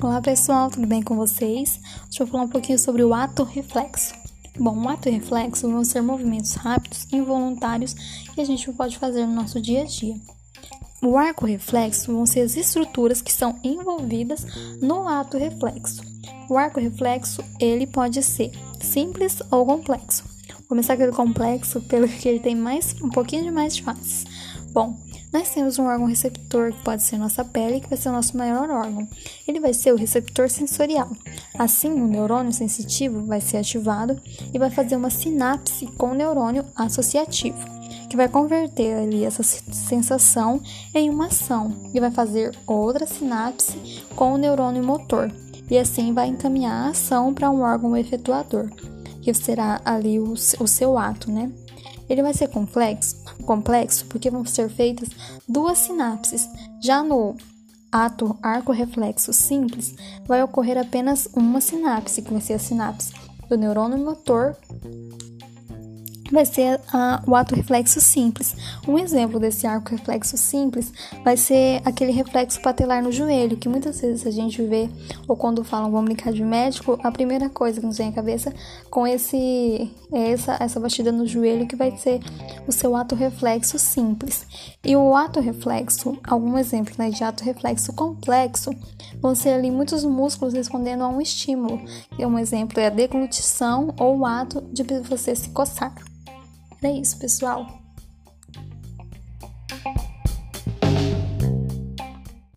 Olá pessoal, tudo bem com vocês? Deixa eu falar um pouquinho sobre o ato reflexo. Bom, o ato reflexo vão ser movimentos rápidos, involuntários que a gente pode fazer no nosso dia a dia. O arco reflexo vão ser as estruturas que são envolvidas no ato reflexo. O arco reflexo ele pode ser simples ou complexo. Vou começar pelo complexo, pelo que ele tem mais um pouquinho de mais faces. Bom, nós temos um órgão receptor, que pode ser nossa pele, que vai ser o nosso maior órgão. Ele vai ser o receptor sensorial. Assim, o neurônio sensitivo vai ser ativado e vai fazer uma sinapse com o neurônio associativo, que vai converter ali essa sensação em uma ação e vai fazer outra sinapse com o neurônio motor. E assim vai encaminhar a ação para um órgão efetuador, que será ali o, o seu ato, né? Ele vai ser complexo, complexo porque vão ser feitas duas sinapses. Já no ato arco reflexo simples, vai ocorrer apenas uma sinapse, que vai ser a sinapse do neurônio motor vai ser uh, o ato reflexo simples. Um exemplo desse arco reflexo simples vai ser aquele reflexo patelar no joelho, que muitas vezes a gente vê, ou quando falam vamos brincar de médico, a primeira coisa que nos vem à cabeça com esse essa, essa batida no joelho que vai ser o seu ato reflexo simples. E o ato reflexo, algum exemplo né, de ato reflexo complexo, vão ser ali muitos músculos respondendo a um estímulo. E um exemplo é a deglutição ou o ato de você se coçar. É isso, pessoal.